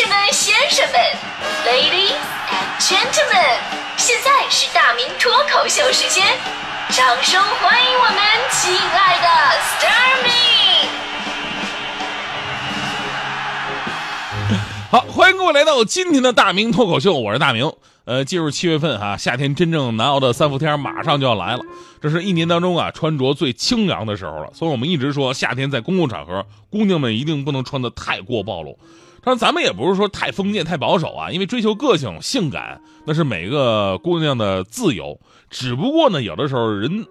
士们、先生们，Ladies and Gentlemen，现在是大明脱口秀时间，掌声欢迎我们亲爱的 s t a r m y 好，欢迎各位来到今天的大明脱口秀，我是大明。呃，进入七月份哈、夏天真正难熬的三伏天马上就要来了。这是一年当中啊穿着最清凉的时候了，所以我们一直说夏天在公共场合，姑娘们一定不能穿的太过暴露。当然，咱们也不是说太封建、太保守啊，因为追求个性、性感那是每个姑娘的自由。只不过呢，有的时候人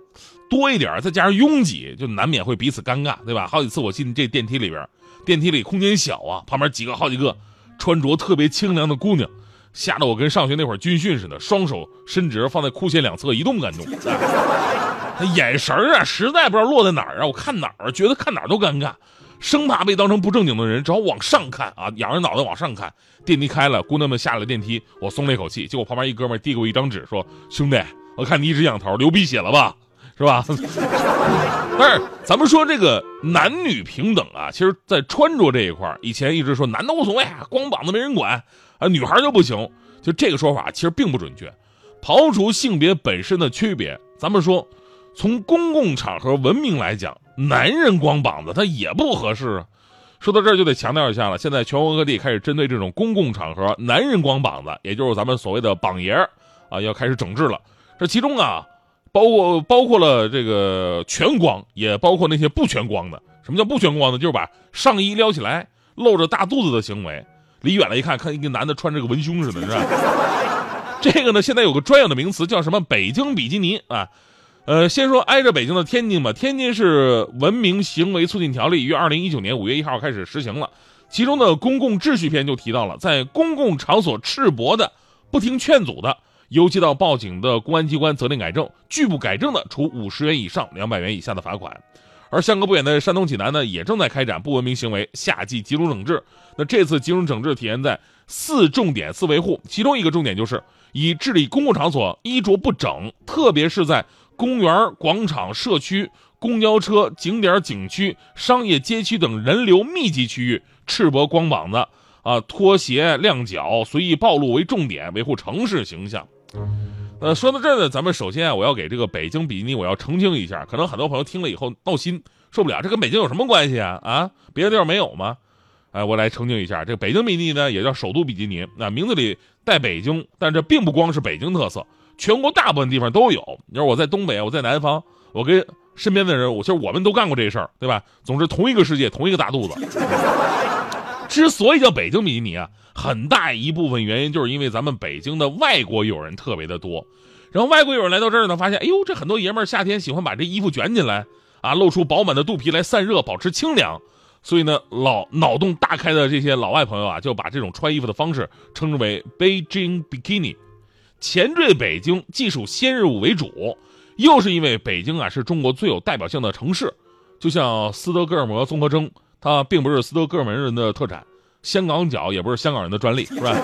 多一点，再加上拥挤，就难免会彼此尴尬，对吧？好几次我进这电梯里边，电梯里空间小啊，旁边几个、好几个穿着特别清凉的姑娘。吓得我跟上学那会儿军训似的，双手伸直放在裤线两侧，一动不敢动。那眼神啊，实在不知道落在哪儿啊！我看哪儿，觉得看哪儿都尴尬，生怕被当成不正经的人，只好往上看啊，仰着脑袋往上看。电梯开了，姑娘们下了电梯，我松了一口气。结果旁边一哥们递给我一张纸，说：“兄弟，我看你一直仰头，流鼻血了吧？是吧？” 但是咱们说这个男女平等啊，其实在穿着这一块以前一直说男的无所谓，光膀子没人管。啊，女孩就不行，就这个说法其实并不准确。刨除性别本身的区别，咱们说，从公共场合文明来讲，男人光膀子他也不合适啊。说到这儿就得强调一下了，现在全国各地开始针对这种公共场合男人光膀子，也就是咱们所谓的膀爷啊，要开始整治了。这其中啊，包括包括了这个全光，也包括那些不全光的。什么叫不全光呢？就是把上衣撩起来，露着大肚子的行为。离远了一看，看一个男的穿着个文胸似的，是吧？这个呢，现在有个专有的名词叫什么“北京比基尼”啊？呃，先说挨着北京的天津吧。天津市文明行为促进条例于二零一九年五月一号开始实行了，其中的公共秩序篇就提到了，在公共场所赤膊的、不听劝阻的，由接到报警的公安机关责令改正，拒不改正的，处五十元以上两百元以下的罚款。而相隔不远的山东济南呢，也正在开展不文明行为夏季集中整治。那这次集中整治体现在四重点四维护，其中一个重点就是以治理公共场所衣着不整，特别是在公园、广场、社区、公交车、景点、景区、商业街区等人流密集区域赤膊光膀子啊、拖鞋亮脚、随意暴露为重点，维护城市形象。呃，说到这儿呢，咱们首先啊，我要给这个北京比基尼，我要澄清一下，可能很多朋友听了以后闹心，受不了，这跟北京有什么关系啊？啊，别的地方没有吗？哎，我来澄清一下，这个北京比基尼呢，也叫首都比基尼，那名字里带北京，但这并不光是北京特色，全国大部分地方都有。你说我在东北，我在南方，我跟身边的人，我其实我们都干过这事儿，对吧？总之，同一个世界，同一个大肚子。之所以叫北京比基尼啊，很大一部分原因就是因为咱们北京的外国友人特别的多，然后外国友人来到这儿呢，发现，哎呦，这很多爷们儿夏天喜欢把这衣服卷起来，啊，露出饱满的肚皮来散热，保持清凉。所以呢，老脑洞大开的这些老外朋友啊，就把这种穿衣服的方式称之为 Beijing Bikini。前缀北京，既属先日物为主，又是因为北京啊是中国最有代表性的城市，就像斯德哥尔摩综合征。它并不是斯德哥尔摩人的特产，香港脚也不是香港人的专利，是吧？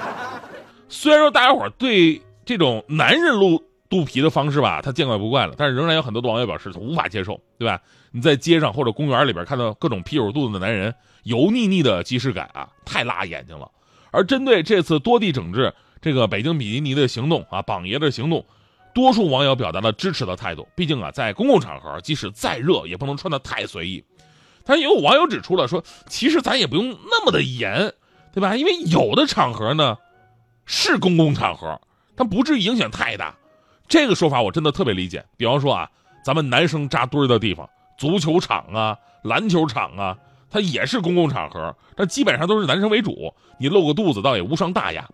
虽然说大家伙对这种男人露肚皮的方式吧，他见怪不怪了，但是仍然有很多的网友表示他无法接受，对吧？你在街上或者公园里边看到各种啤酒肚子的男人，油腻腻的即视感啊，太辣眼睛了。而针对这次多地整治这个北京比基尼的行动啊，榜爷的行动，多数网友表达了支持的态度。毕竟啊，在公共场合，即使再热，也不能穿得太随意。但也有网友指出了，说其实咱也不用那么的严，对吧？因为有的场合呢是公共场合，但不至于影响太大。这个说法我真的特别理解。比方说啊，咱们男生扎堆的地方，足球场啊、篮球场啊，它也是公共场合，但基本上都是男生为主，你露个肚子倒也无伤大雅。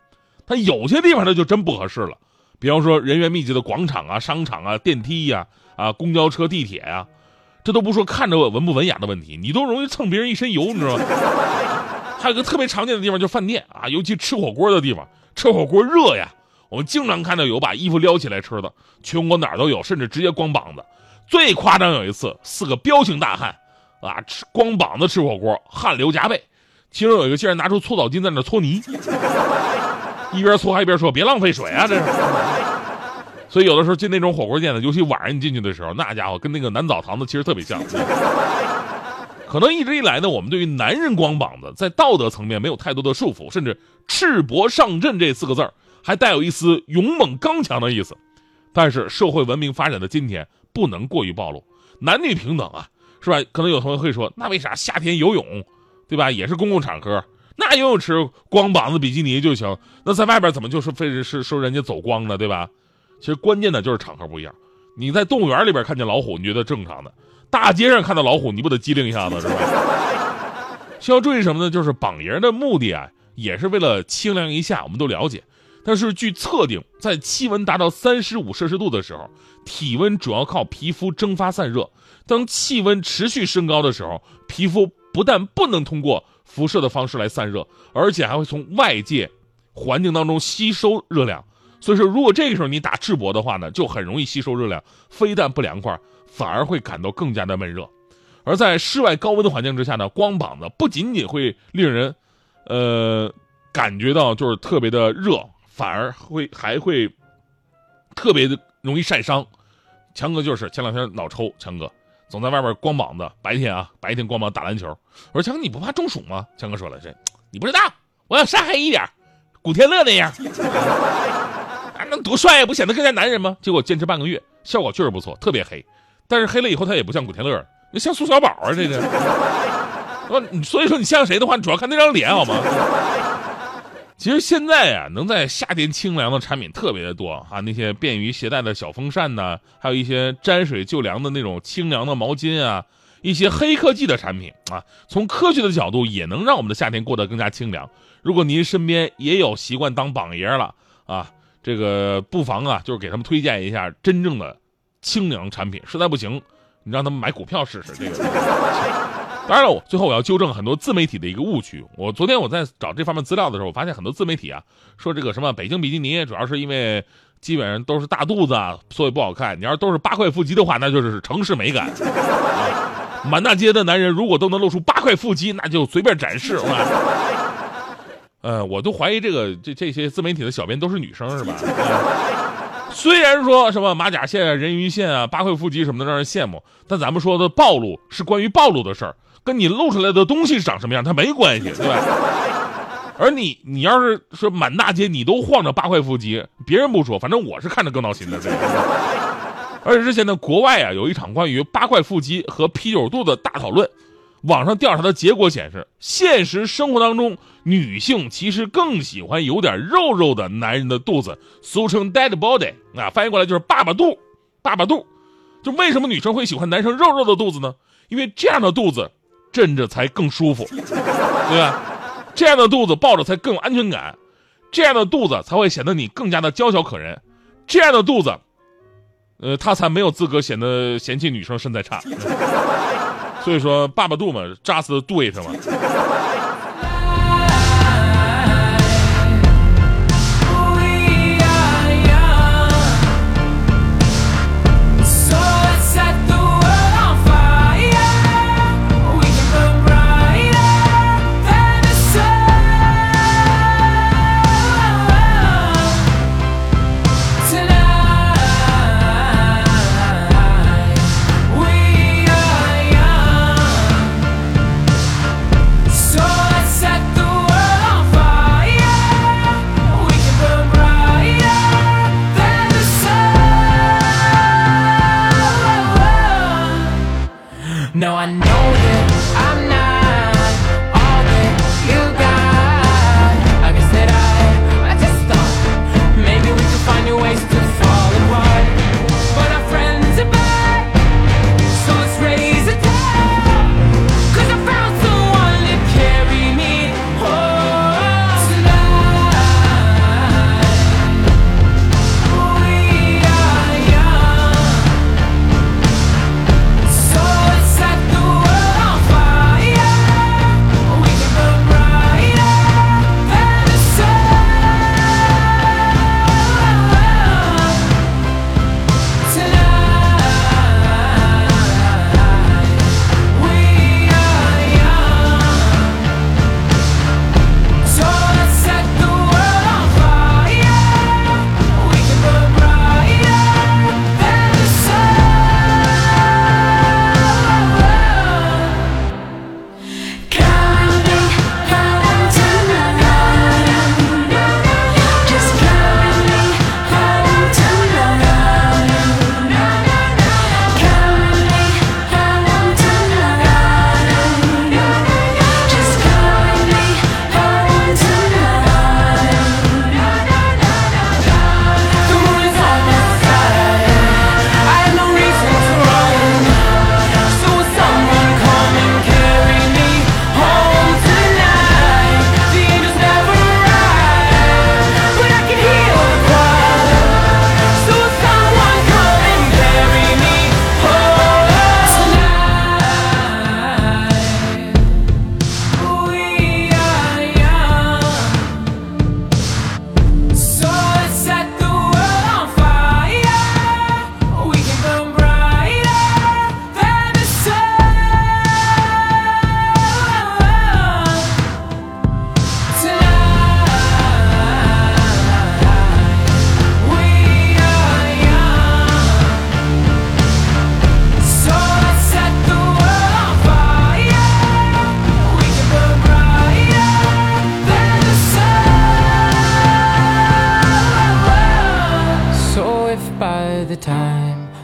它有些地方它就真不合适了，比方说人员密集的广场啊、商场啊、电梯呀、啊公交车、地铁呀。这都不说看着文不文雅的问题，你都容易蹭别人一身油，你知道吗？还有个特别常见的地方，就是饭店啊，尤其吃火锅的地方，吃火锅热呀，我们经常看到有把衣服撩起来吃的，全国哪儿都有，甚至直接光膀子。最夸张有一次，四个彪形大汉啊，吃光膀子吃火锅，汗流浃背，其中有一个竟然拿出搓澡巾在那搓泥，一边搓还一边说：“别浪费水啊，这是。”所以有的时候进那种火锅店呢，尤其晚上你进去的时候，那家伙跟那个男澡堂子其实特别像。可能一直以来呢，我们对于男人光膀子在道德层面没有太多的束缚，甚至“赤膊上阵”这四个字儿还带有一丝勇猛刚强的意思。但是社会文明发展的今天，不能过于暴露，男女平等啊，是吧？可能有同学会说，那为啥夏天游泳，对吧？也是公共场合，那游泳池光膀子比基尼就行，那在外边怎么就是非是说人家走光呢，对吧？其实关键的就是场合不一样。你在动物园里边看见老虎，你觉得正常的；大街上看到老虎，你不得机灵一下子，是吧？需要注意什么呢？就是绑爷的目的啊，也是为了清凉一下，我们都了解。但是据测定，在气温达到三十五摄氏度的时候，体温主要靠皮肤蒸发散热。当气温持续升高的时候，皮肤不但不能通过辐射的方式来散热，而且还会从外界环境当中吸收热量。所以说，如果这个时候你打赤膊的话呢，就很容易吸收热量，非但不凉快，反而会感到更加的闷热。而在室外高温的环境之下呢，光膀子不仅仅会令人，呃，感觉到就是特别的热。反而会还会特别的容易晒伤，强哥就是前两天脑抽，强哥总在外边光膀子，白天啊白天光膀打篮球。我说强哥你不怕中暑吗？强哥说了这你不知道，我要晒黑一点，古天乐那样，啊那多帅呀，不显得更加男人吗？结果坚持半个月，效果确实不错，特别黑。但是黑了以后他也不像古天乐，那像苏小宝啊这个。所以说你像谁的话，你主要看那张脸好吗？其实现在呀，能在夏天清凉的产品特别的多啊，那些便于携带的小风扇呢，还有一些沾水就凉的那种清凉的毛巾啊，一些黑科技的产品啊，从科学的角度也能让我们的夏天过得更加清凉。如果您身边也有习惯当榜爷了啊，这个不妨啊，就是给他们推荐一下真正的清凉产品。实在不行，你让他们买股票试试这个。当然了，我最后我要纠正很多自媒体的一个误区。我昨天我在找这方面资料的时候，我发现很多自媒体啊说这个什么北京比基尼主要是因为基本上都是大肚子，啊，所以不好看。你要是都是八块腹肌的话，那就是城市美感。满大街的男人如果都能露出八块腹肌，那就随便展示。呃，我都怀疑这个这这些自媒体的小编都是女生，是吧？虽然说什么马甲线、人鱼线啊、八块腹肌什么的让人羡慕，但咱们说的暴露是关于暴露的事儿。跟你露出来的东西长什么样，它没关系，对吧？而你，你要是说满大街你都晃着八块腹肌，别人不说，反正我是看着更闹心的。对。而且之前呢，国外啊有一场关于八块腹肌和啤酒肚的大讨论，网上调查的结果显示，现实生活当中女性其实更喜欢有点肉肉的男人的肚子，俗称 dead body，啊，翻译过来就是爸爸肚，爸爸肚。就为什么女生会喜欢男生肉肉的肚子呢？因为这样的肚子。枕着才更舒服，对吧？这样的肚子抱着才更有安全感，这样的肚子才会显得你更加的娇小可人，这样的肚子，呃，他才没有资格显得嫌弃女生身材差。所以说，爸爸肚嘛，just do it 嘛。